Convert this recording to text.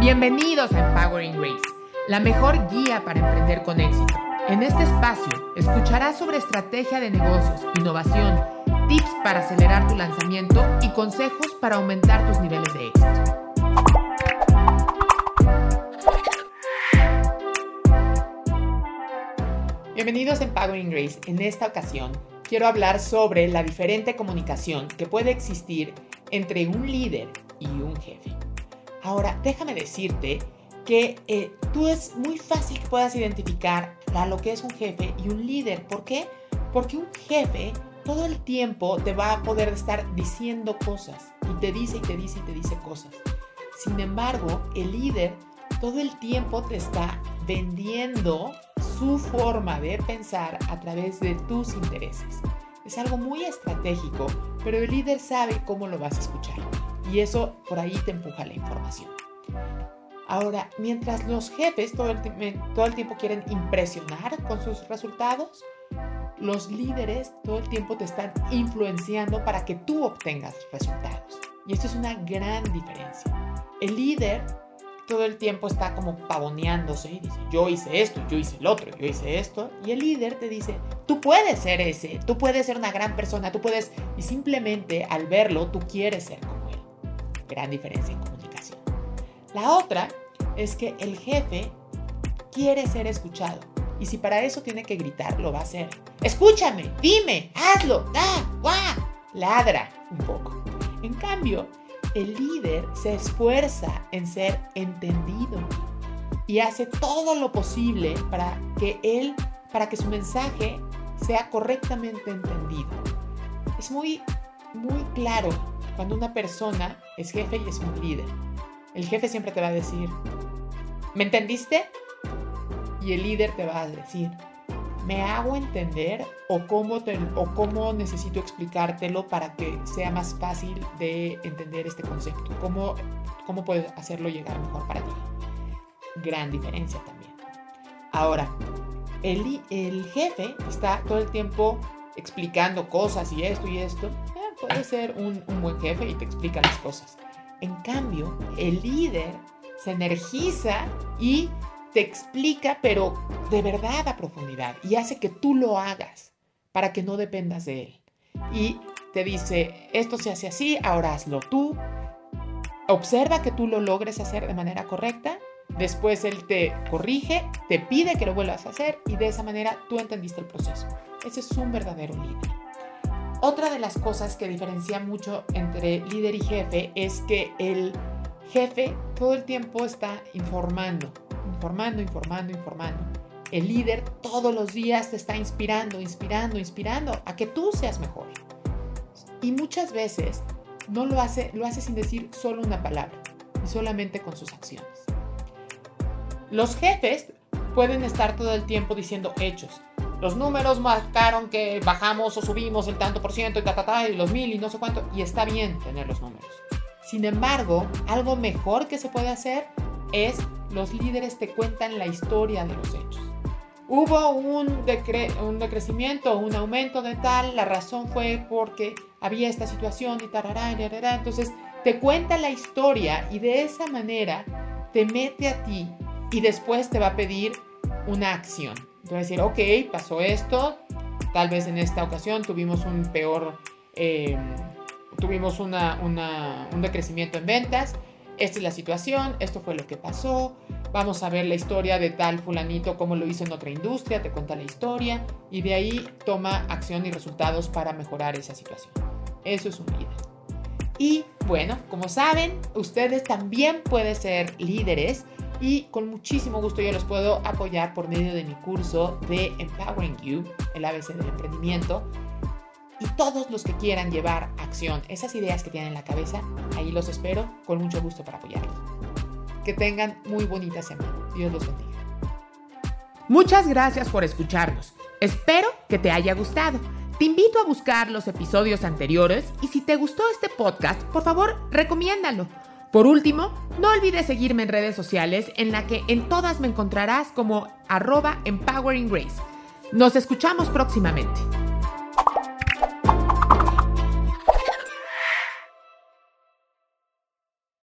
Bienvenidos a Empowering Grace, la mejor guía para emprender con éxito. En este espacio escucharás sobre estrategia de negocios, innovación, tips para acelerar tu lanzamiento y consejos para aumentar tus niveles de éxito. Bienvenidos a Empowering Grace. En esta ocasión quiero hablar sobre la diferente comunicación que puede existir entre un líder y un jefe. Ahora, déjame decirte que eh, tú es muy fácil que puedas identificar a lo que es un jefe y un líder. ¿Por qué? Porque un jefe todo el tiempo te va a poder estar diciendo cosas y te dice y te dice y te dice cosas. Sin embargo, el líder todo el tiempo te está vendiendo su forma de pensar a través de tus intereses. Es algo muy estratégico, pero el líder sabe cómo lo vas a escuchar y eso por ahí te empuja la información. Ahora, mientras los jefes todo el, todo el tiempo quieren impresionar con sus resultados, los líderes todo el tiempo te están influenciando para que tú obtengas resultados. Y esto es una gran diferencia. El líder todo el tiempo está como pavoneándose y dice, yo hice esto, yo hice el otro, yo hice esto. Y el líder te dice, tú puedes ser ese, tú puedes ser una gran persona, tú puedes... Y simplemente al verlo, tú quieres ser como gran diferencia en comunicación. La otra es que el jefe quiere ser escuchado. Y si para eso tiene que gritar, lo va a hacer. Escúchame, dime, hazlo, da, guá, ladra un poco. En cambio, el líder se esfuerza en ser entendido y hace todo lo posible para que él, para que su mensaje sea correctamente entendido. Es muy, muy claro cuando una persona es jefe y es un líder. El jefe siempre te va a decir, ¿me entendiste? Y el líder te va a decir, ¿me hago entender o cómo, te, o cómo necesito explicártelo para que sea más fácil de entender este concepto? ¿Cómo, cómo puedo hacerlo llegar mejor para ti? Gran diferencia también. Ahora, el, el jefe está todo el tiempo explicando cosas y esto y esto, puede ser un, buen jefe y te explica las cosas. En cambio, el líder se energiza y te explica, pero de verdad a profundidad, y hace que tú lo hagas para que no dependas de él. Y te dice, esto se hace así, ahora hazlo tú. Observa que tú lo logres hacer de manera correcta. Después él te corrige, te pide que lo vuelvas a hacer y de esa manera tú entendiste el proceso. Ese es un verdadero líder. Otra de las cosas que diferencia mucho entre líder y jefe es que el jefe todo el tiempo está informando, informando, informando, informando. El líder todos los días te está inspirando, inspirando, inspirando a que tú seas mejor. Y muchas veces no lo hace, lo hace sin decir solo una palabra, y solamente con sus acciones. Los jefes pueden estar todo el tiempo diciendo hechos, los números marcaron que bajamos o subimos el tanto por ciento y ta, ta, ta, y los mil y no sé cuánto, y está bien tener los números. Sin embargo, algo mejor que se puede hacer es los líderes te cuentan la historia de los hechos. Hubo un, decre un decrecimiento, un aumento de tal, la razón fue porque había esta situación y tarará, y tarará. Entonces, te cuenta la historia y de esa manera te mete a ti y después te va a pedir una acción. Entonces decir, ok, pasó esto, tal vez en esta ocasión tuvimos un peor, eh, tuvimos una, un decrecimiento en ventas, esta es la situación, esto fue lo que pasó, vamos a ver la historia de tal fulanito, cómo lo hizo en otra industria, te cuenta la historia y de ahí toma acción y resultados para mejorar esa situación. Eso es un líder. Y bueno, como saben, ustedes también pueden ser líderes y con muchísimo gusto yo los puedo apoyar por medio de mi curso de Empowering You, el ABC del emprendimiento. Y todos los que quieran llevar acción esas ideas que tienen en la cabeza, ahí los espero con mucho gusto para apoyarlos. Que tengan muy bonita semana. Dios los bendiga. Muchas gracias por escucharnos. Espero que te haya gustado. Te invito a buscar los episodios anteriores y si te gustó este podcast, por favor, recomiéndalo por último, no olvides seguirme en redes sociales en la que en todas me encontrarás como arroba Empowering Grace. Nos escuchamos próximamente.